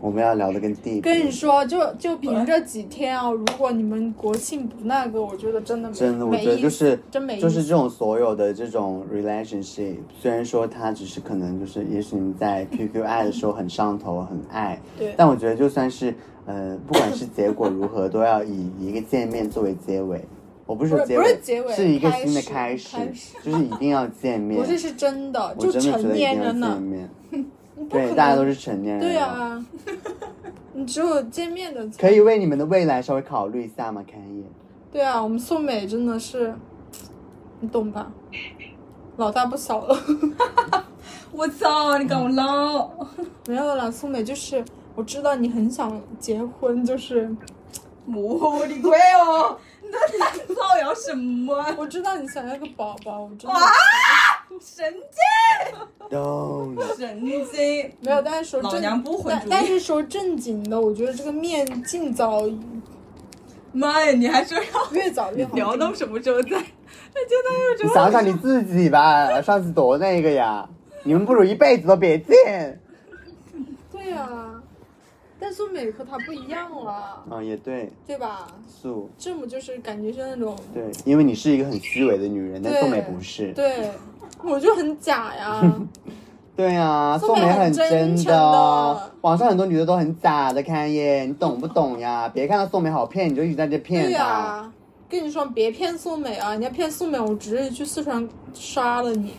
我们要聊的跟地跟你说，就就凭这几天啊，如果你们国庆不那个，我觉得真的没真的，我觉得就是真没就是这种所有的这种 relationship，虽然说它只是可能就是，也许你在 QQ 爱的时候很上头很爱，对但我觉得就算是呃，不管是结果如何，都要以一个见面作为结尾。我不是说结尾，不是结尾是一个新的开开始开始 就是一定要见面。不是是真的，就成年人了见，面。你不可对，能大家都是成年人。对。啊，你只有见面的才可以为你们的未来稍微考虑一下吗？看一眼。对啊，我们宋美真的是，你懂吧？老大不小了 我操！你搞我唠。没有了。宋美就是，我知道你很想结婚，就是我的乖哦！你在造谣什么啊？我知道你想要个宝宝，我真的哇神经。神经！没有。但是说正，老娘不回但但是说正经的，我觉得这个面尽早妈呀，你还说要越早越好。聊到什么时候再？那就那有什么？你想想你自己吧，上次多那个呀，你们不如一辈子都别见。对呀、但宋美和他不一样了，啊，也对，对吧？素这么就是感觉是那种，对，因为你是一个很虚伪的女人，但对宋美不是。对，我就很假呀。对啊，宋美很很真的网上很多女的都很假的，看耶，你懂不懂呀？别看到宋美好骗，你就一直在这骗对她。呀、跟你说别骗宋美啊！你要骗宋美，我直接去四川杀了你。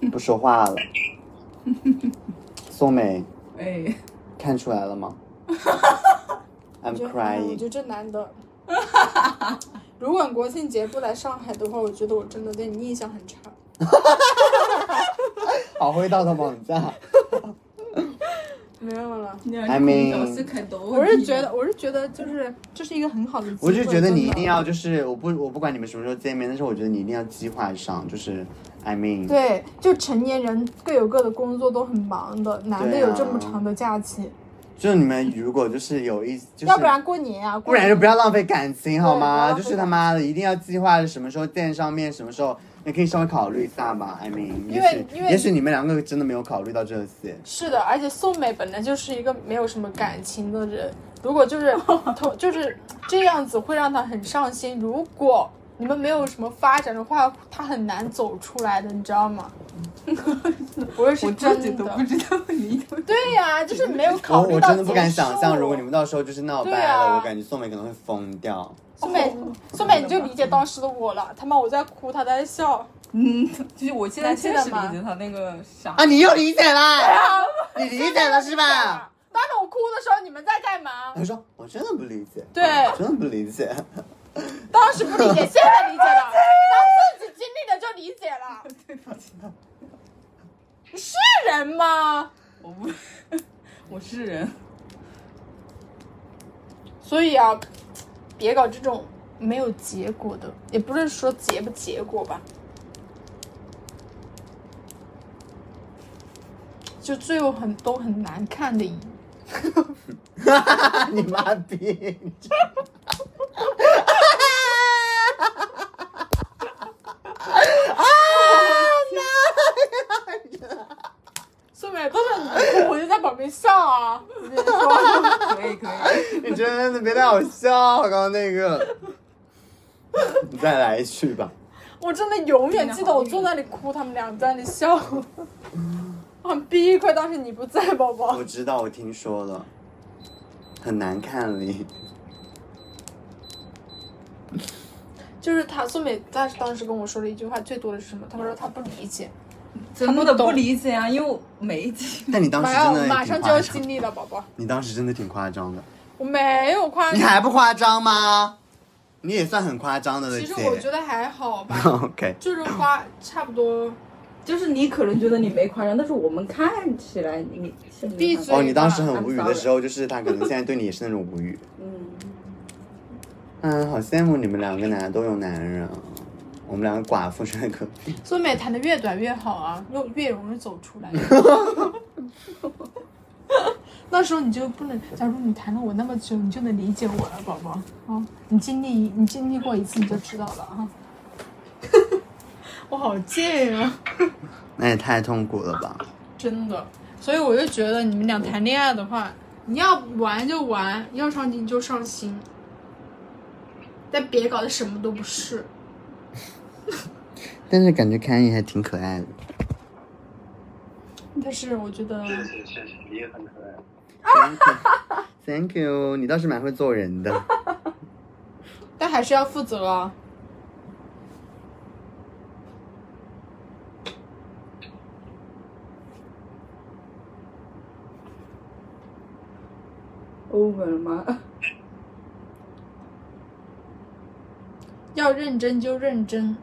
不说话了。宋美哎，看出来了吗？I'm crying。觉得这男的，如果国庆节不来上海的话，我觉得我真的对你印象很差。好会道德绑架。没有了。你 I mean- 我是觉得，我是觉得，就是这是一个很好的机会。我就觉得你一定要，就是我不我不管你们什么时候见面，但是我觉得你一定要计划上，就是 I mean，对，就成年人各有各的工作，都很忙的，难得有这么长的假期，就是你们如果就是有一，就是要不然过年啊，不然就不要浪费感情好吗？就是他妈的一定要计划什么时候见上面，什么时候你可以稍微考虑一下吧。I mean，因为因为也许你们两个真的没有考虑到这些。是的，而且宋美本来就是一个没有什么感情的人，如果就是 同就是这样子会让他很上心。如果你们没有什么发展的话，他很难走出来的，你知道吗？我也是我自己真的都不，知道你有。对呀、就是没有我考虑到我真的不敢想象，如果你们到时候就是闹掰了，啊我感觉宋美可能会疯掉。宋美，宋美你就理解当时的我了。他妈我在哭，他在笑。嗯，就是我现在确实理解他那个想啊，你又理解了，你理解了是吧？当时我哭的时候，你们在干嘛？他说我真的不理解，对我真的不理解。当时不理解，现在理解了。当自己经历了就理解了。你是人吗？我不，我是人。所以啊，别搞这种没有结果的，也不是说结不结果吧，就最后很都很难看的一幕。你妈逼！宋美，都是你哭，我就在旁边笑啊。可以可以，你真的别太好笑，刚刚那个。你再来一句吧。我真的永远记得我坐那里哭，他们俩在那里笑，我很避亏。当时你不在，宝宝我。知道，我听说了，很难看哩。就是他宋美，他当时跟我说了一句话，最多的是什么？他说他不理解。真的不理解啊，因为我没一集。但你当时马上真的马上就要挺夸张，经历了，宝宝。你当时真的挺夸张的。我没有夸张你还不夸张吗？你也算很夸张的了，其实。我觉得还好吧，OK，就是花差不多。就是你可能觉得你没夸张，但是我们看起来你闭嘴哦，你当时很无语的时候，就是他可能现在对你也是那种无语。嗯，嗯，好羡慕你们两个男的都有男人啊，我们两个寡妇真的可。苏美谈的越短越好啊，越越容易走出来。那时候你就不能，假如你谈了我那么久，你就能理解我了，宝宝啊！你经历你经历过一次，你就知道了啊。我好贱啊！那也太痛苦了吧？真的，所以我就觉得你们俩谈恋爱的话，你要玩就玩，要上心就上心，但别搞得什么都不是。但是感觉凯伊还挺可爱的。但是我觉得，谢谢谢谢，你也很可爱。Thank you, 你倒是蛮会做人的。但还是要负责啊。欧文了吗？要认真就认真。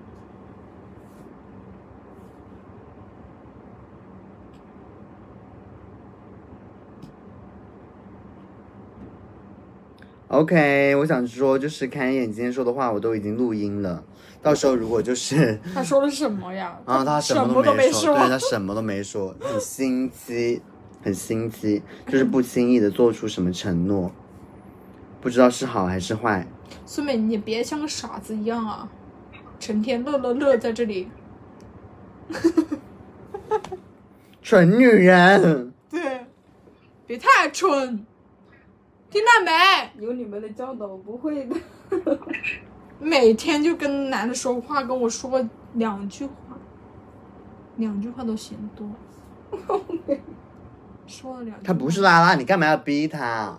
OK，我想说，就是凯眼今天说的话，我都已经录音了。到时候如果就是，他说了什么呀？啊他什么都都没说，对他什么都没说，很心机。很心机，就是不轻易的做出什么承诺，不知道是好还是坏。苏美，你也别像个傻子一样啊，成天乐乐乐在这里。蠢女人，对，别太蠢，听到没？有你们的教导，我不会的。每天就跟男的说话，跟我说两句话，两句话都嫌多。说了两句，他不是拉拉，你干嘛要逼他？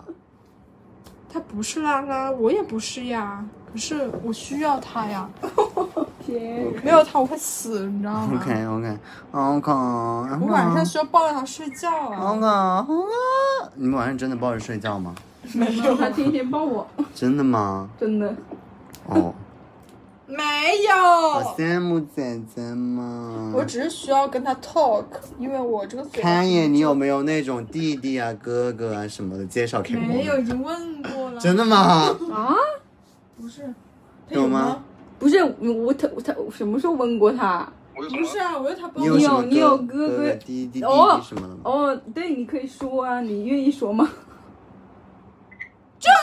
他不是拉拉，我也不是呀。可是我需要他呀，天，没有他我会死，你知道吗 OK OK OK，我晚上需要抱着他睡觉啊。OK OK，你们晚上真的抱着睡觉吗？没有，他天天抱我，真的吗？真的。哦，没有好，羡慕姐姐嘛。我只是需要跟他 talk，因为我这个嘴看爷，你有没有那种弟弟啊、哥哥啊什么的，介绍给我。没有，已经问过了。真的吗？啊？不是，他有吗吗？不是我他他我什么时候问过他？不是啊，我要他帮你我有有你有哥哥哥弟弟弟哦弟什么的吗？哦，对，你可以说啊，你愿意说吗？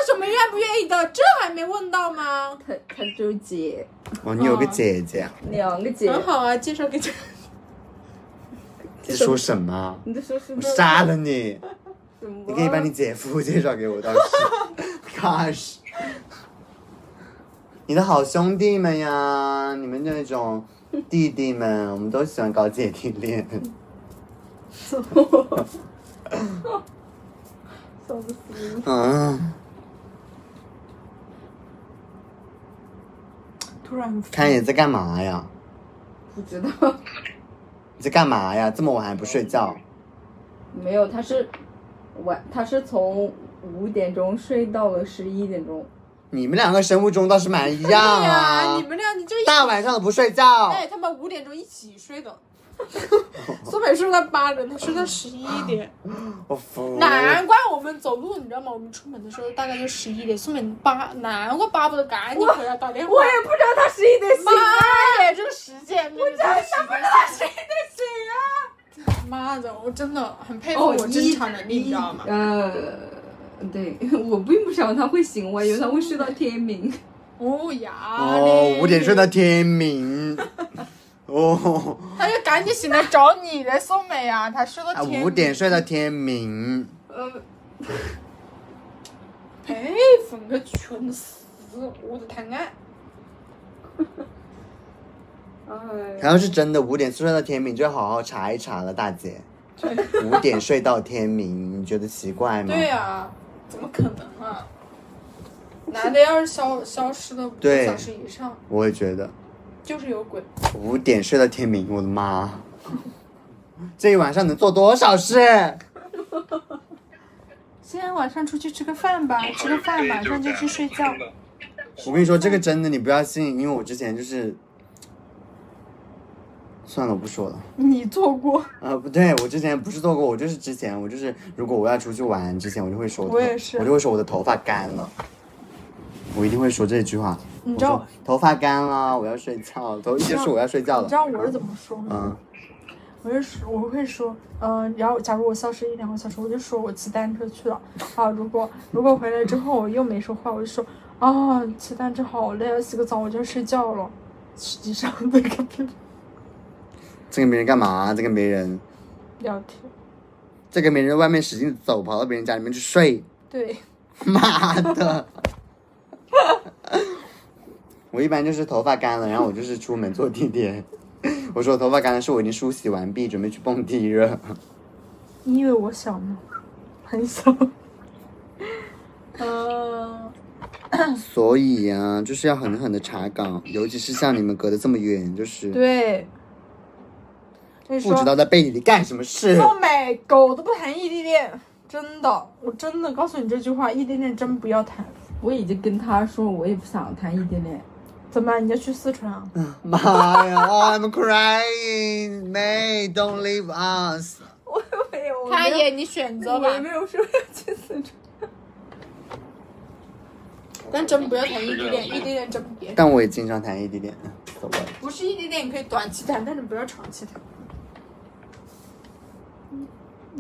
什么愿不愿意的？这还没问到吗？他他就是姐，哦，你有个姐姐，两个姐。很好啊，介绍给这。在说什么？你在说什么？我杀了你！什么？你可以把你姐夫介绍给我，倒是。Gosh，你的好兄弟们呀，你们那种弟弟们，我们都喜欢搞姐弟恋。笑死！嗯，突然看你在干嘛呀？不知道，你在干嘛呀？这么晚还不睡觉？没有，他是晚，他是从五点钟睡到了十一点钟。你们两个生物钟倒是蛮一样对呀、啊你！们俩你就大晚上的不睡觉，哎，他们五点钟一起睡的。苏北睡到八点，他睡到十一点。我服。难怪我们走路，你知道吗？我们出门的时候大概就十一点，苏北八难怪巴不得赶紧回来打电话。我也不知道他十一点醒。妈耶，这个时间，我真的不知道十一点醒啊！妈的，我真的很佩服哦，我侦查能力，你知道吗？呃，对，我并不想他会醒，我以为他会睡到天明。哦呀，哦，五点睡到天明。哦，他就赶紧醒来找你的宋美啊，他睡到啊，天五点睡到天明。呃，佩服你个蠢死，我的天啊！哎，然后是真的五点睡到天明，就要好好查一查了，大姐。五点睡到天明，你觉得奇怪吗？对呀、怎么可能啊？男的要是消消失了五个小时以上，我也觉得就是有鬼。五点睡到天明，我的妈！这一晚上能做多少事？今天晚上出去吃个饭吧，吃个饭马上就去睡觉。我跟你说，这个真的你不要信，因为我之前就是，算了，我不说了。你做过？呃，不对，我之前不是做过，我就是之前我就是，如果我要出去玩之前，我就会说，我也是我就会说我的头发干了，我一定会说这句话。你知道头发干了，我要睡觉了，都一直说我要睡觉了你知。道我是怎么说吗？嗯，我是说，我会说，嗯、然后假如我消失一两个小时，我就说我骑单车去了。啊，如果如果回来之后我又没说话，我就说，啊，骑单车好累啊，洗个澡我就睡觉了。实际上在跟别人在跟别人干嘛？在跟别人，聊天。在跟别人外面使劲走，跑到别人家里面去睡。对，妈的！我一般就是头发干了，然后我就是出门坐地铁。我说我头发干了，是我已经梳洗完毕，准备去蹦迪了。你以为我小吗？很小。嗯、所以呀、就是要狠狠的查岗，尤其是像你们隔得这么远，就是对。不知道在背地里干什么事。臭美狗都不谈异地恋，真的，我真的告诉你这句话，异地恋真不要谈。我已经跟他说，我也不想谈异地恋。怎么你要去四川啊？妈呀、oh,！I'm crying, May, don't leave us。我没有，他也你选择吧我也，没有说要去四川。但真不要谈异地恋，异地恋真别。但我也经常谈异地恋，走吧。不是异地恋，你可以短期谈，但是不要长期谈。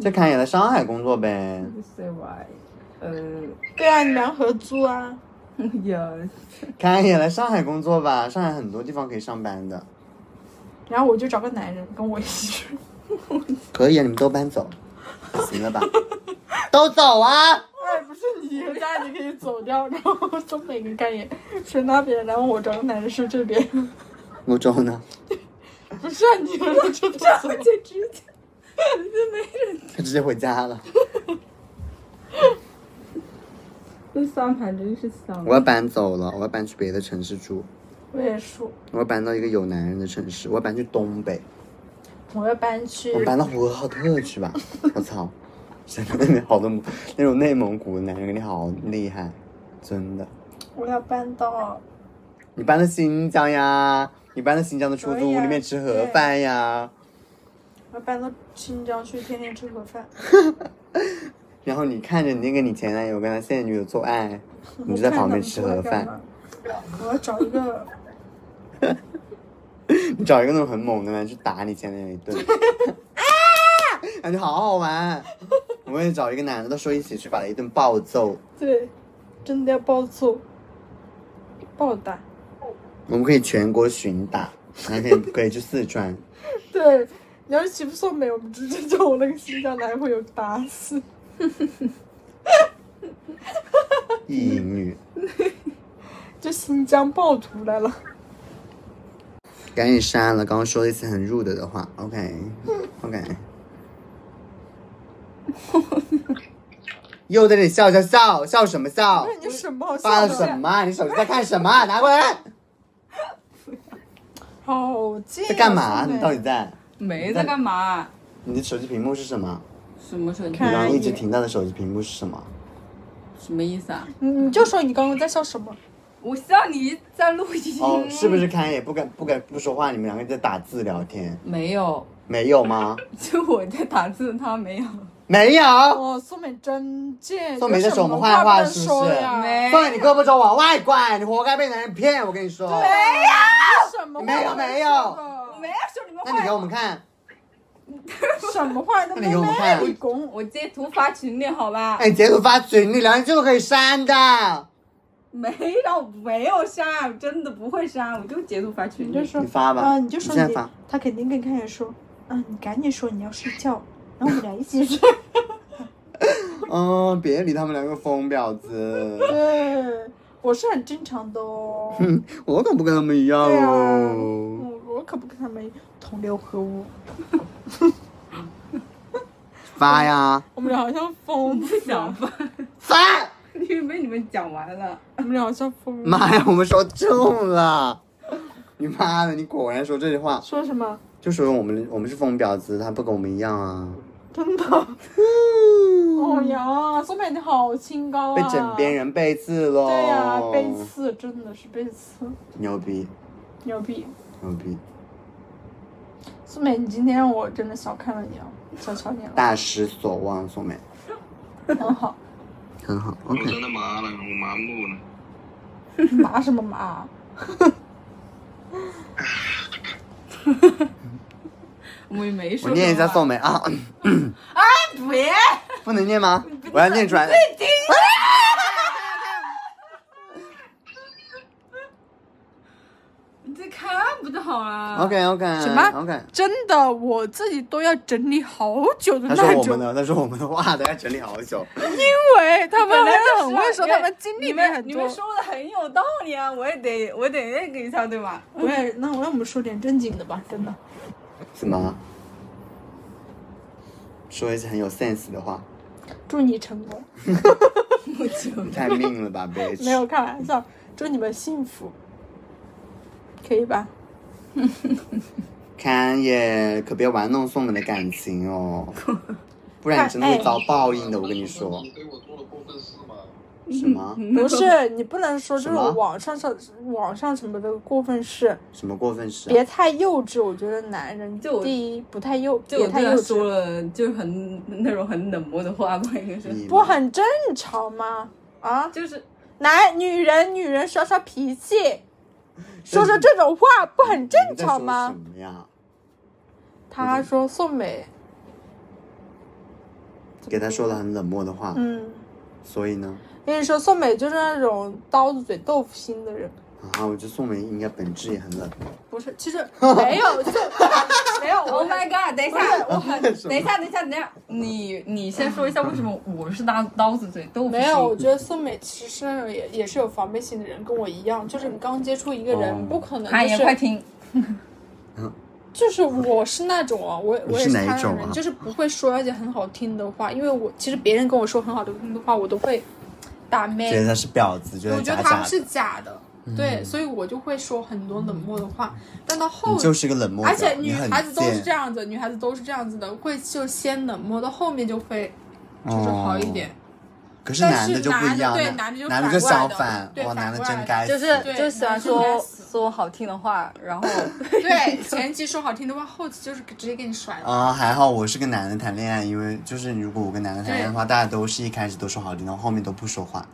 这看也在上海工作呗。CY，呃，对啊，你们俩合租啊。呀，看也来上海工作吧，上海很多地方可以上班的。然后我就找个男人跟我一起去。可以啊，你们都搬走，行了吧？都走啊！哎，不是你家你可以走掉，然后东北跟干爷睡那边，然后我找个男人睡这边。欧洲呢？不是啊，你们这都走。这直接，直接没人。他直接回家了。这算盘真是香。我要搬走了，我要搬去别的城市住。我也说，我要搬到一个有男人的城市，我要搬去东北，我要搬去我搬到呼和浩特去吧。我操，现在那边好多那种内蒙古的男人跟你好厉害，真的。我要搬到你搬到新疆呀？你搬到新疆的出租屋里面吃盒饭呀？我要搬到新疆去，天天吃盒饭。然后你看着你那个你前男友跟他现任女友做爱，你就在旁边吃盒饭。我要找一个，你找一个那种很猛的男去打你前男友一顿，感觉好好玩。我也找一个男的，到时候一起去把他一顿暴揍。对，真的要暴揍，暴打。我们可以全国巡打，还可以可以去四川。对，你要是欺负宋美，我们直接叫我那个新疆男朋友打死。意淫女，这新疆暴徒来了。赶紧删了，刚刚说了一次很 rude 的话。OK OK。又在这里笑笑笑笑什么笑你什么好笑发的？什么啊？你手机在看什么啊？拿过来！好贱、啊！在干嘛？你到底在？没在干嘛？你的手机屏幕是什么？什么手机？你看刚刚一直停在的手机屏幕是什么？什么意思啊？你你就说你刚刚在笑什么？我笑你在录音。哦，是不是看也不敢不敢不说话？你们两个在打字聊天，没有，没有吗？就我在打字，他没有。没有。哦，宋美真贱！宋美在有什么说我们坏话是不是说呀没放你胳膊肘往外拐，你活该被男人骗！我跟你说。没有什么没有没有我没有说你们那你给我们看，什么话都没有。我我截图发群里好吧？哎，截图发群里，聊天记录可以删的。没有，没有删，真的不会删，我就截图发群里。你就说你发吧啊，你就说你你发，他肯定跟开始说，嗯，你赶紧说你要睡觉，然后我们俩一起睡。嗯，别理他们两个疯婊子。对，我是很正常的哦。哼，我可不跟他们一样哦。我我可不跟他们同流合污。发呀，我们俩好像疯不子，想 发，发！因为被你们讲完了。我们俩好像疯子。妈呀，我们说中了！你妈的，你果然说这句话，说什么？就说我们我们是疯婊子，他不跟我们一样啊。真的？哦呀，宋美你好清高啊！被枕边人背刺喽。对呀、背刺真的是背刺，牛逼，牛逼！牛逼，宋美，你今天让我真的小看了你啊，小瞧你了，大失所望，宋美，很好。很好。我真的麻了，我麻木了。麻什么麻？我也没说。我念一下宋。美啊，别，不能念吗？我要念出来。你再看不就好了 OK OK 什么 OK，真的，我自己都要整理好久的他那种，说我们的，他说我们的话都要整理好久。因为他们本来会就是很会说，他们经历面很多们你们。说的很有道理啊，我也得我得那个一下对吧？我也，那我让我们说点正经的吧，真的。什么？说一些很有 sense 的话，祝你成功，太命了吧，bitch！没有开玩笑，祝你们幸福，可以吧？看也可别玩弄宋美的感情哦，不然你真的会遭报应的。我跟你说，你对我做了过分事吗？什么 不是，你不能说这种网上上网上什么的过分事，什么过分事啊？别太幼稚。我觉得男人就第一不太幼，就我太幼稚，说了，就很那种很冷漠的话吧，应该是，不很正常吗？啊，就是男女人女人耍耍脾气，说说这种话不很正常吗什？么呀？他说宋美，给他说了很冷漠的话，嗯，所以呢，跟你说，宋美就是那种刀子嘴豆腐心的人。啊，我觉得宋美应该本质也很冷漠。不是，其实没有，就 没有。Oh my god！等一下，我很 等一下，等一下，等一下，你你先说一下为什么我是刀刀子嘴豆腐心？没有，我觉得宋美其实是那种也也是有防备心的人，跟我一样，就是你刚接触一个人，哦不可能韩爷就是快听，就是我是那种啊，我我也是那种人，就是不会说一些很好听的话，因为我其实别人跟我说很好听的话，我都会打妹。觉得他是婊子，觉得我觉。得他们是假的，对，所以我就会说很多冷漠的话。但到后就是个冷漠，而且女孩子都是这样子，女孩子都是这样子的，会就先冷漠，到后面就会就是好一点。可是男的就不一样，男的对男的就男的就反过来的相反，对哇，男的真该死。就是就喜欢说说好听的话，然后对，前期说好听的话，后期就是直接给你甩了。啊、还好我是跟男的谈恋爱，因为就是如果我跟男的谈恋爱的话，大家都是一开始都说好听，然后后面都不说话，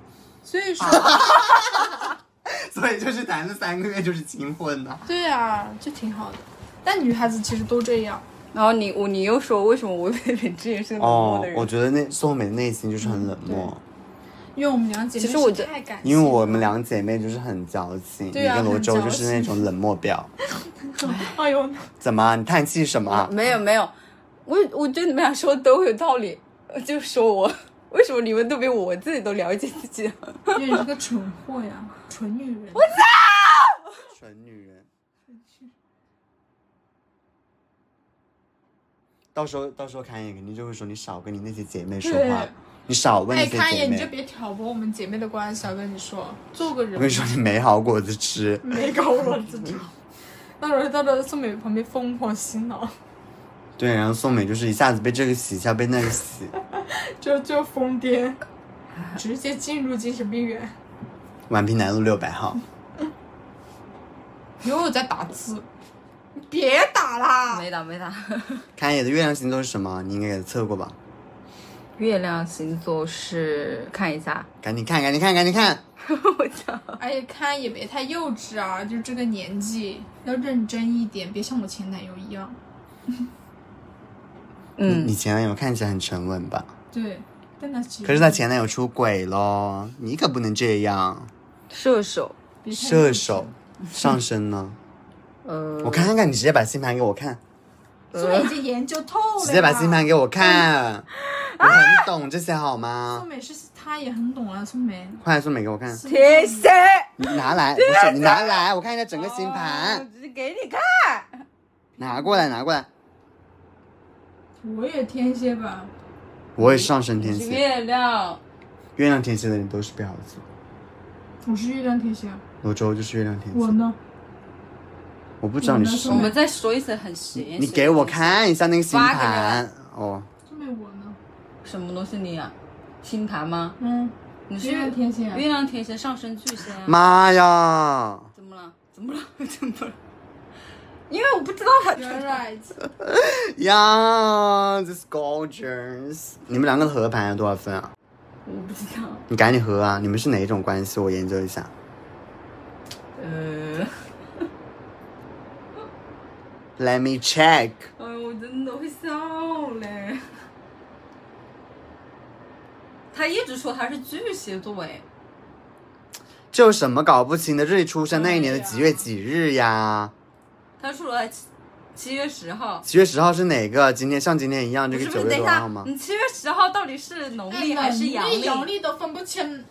所以说，所以就是谈了三个月就是金婚呐、对啊，就挺好的。但女孩子其实都这样，然后你我你又说为什么我本质也是个冷漠的，人？哦我觉得那宋美的内心就是很冷漠，因为我们两姐妹其实我觉得是太感性因为我们两姐妹就是很矫情，对啊你跟罗周就是那种冷漠婊。哎呦，怎么？你叹气什么？没有没有，我我觉得你们俩说的都有道理，就说我为什么你们都比我自己都了解自己？因为你是个蠢货呀，蠢女人。我操！蠢女人。到时候，到时候看也肯定就会说你少跟你那些姐妹说话，你少问那哎，些姐看一眼你就。别挑拨我们姐妹的关系啊！我跟你说，做个人。我跟你说，你没好果子吃。没好果子吃。到时候到了宋美旁边疯狂洗脑，对，然后宋美就是一下子被这个洗，一下被那个洗。就就疯癫，直接进入精神病院。宛平南路六百号，又在打字，你别打啦！没打没打。看野的月亮星座是什么？你应该给他测过吧？月亮星座是看一下，赶紧看，赶紧看，赶紧看。我操，而且看也别太幼稚啊，就这个年纪要认真一点，别像我前男友一样。你嗯你，前男友看起来很沉稳吧？对，但他其可是他前男友出轨喽，你可不能这样。射手，射手，上升呢？呃，我看看，你直接把星盘给我看，宋美已经研究透了。直接把星盘给我看，我很懂这些好吗苏？美是她也很懂啊，宋美。快，宋美给我看，天蝎，你拿来，不是你拿来，我看一下整个星盘，给你看。拿过来，拿过来。我也天蝎吧，我也是上升天蝎，月亮，月亮天蝎的人都是婊子。我是月亮天蝎啊。罗周就是月亮天蝎，我呢？我不知道你是什我么。们再说一次很邪。你给我看一下那个星盘哦，宋美我呢？什么东西你啊？星盘吗？嗯，你是月亮天蝎啊月亮天蝎上升巨蟹啊？妈呀！怎么了？怎么了？怎么了？因为我不知道他 You're right。呀，this gorgeous！你们两个的合盘有多少分啊？我不知道。你赶紧合啊！你们是哪一种关系？我研究一下。呃，Let me check。哎呦，我真的会笑嘞。他一直说他是巨蟹座哎，这有什么搞不清的？这里出生那一年的几月几日呀？他说了七七月十号。七月十号是哪个？今天像今天一样，这个九月多号吗，？你七月十号到底是农历还是阳历？阳历都分不清。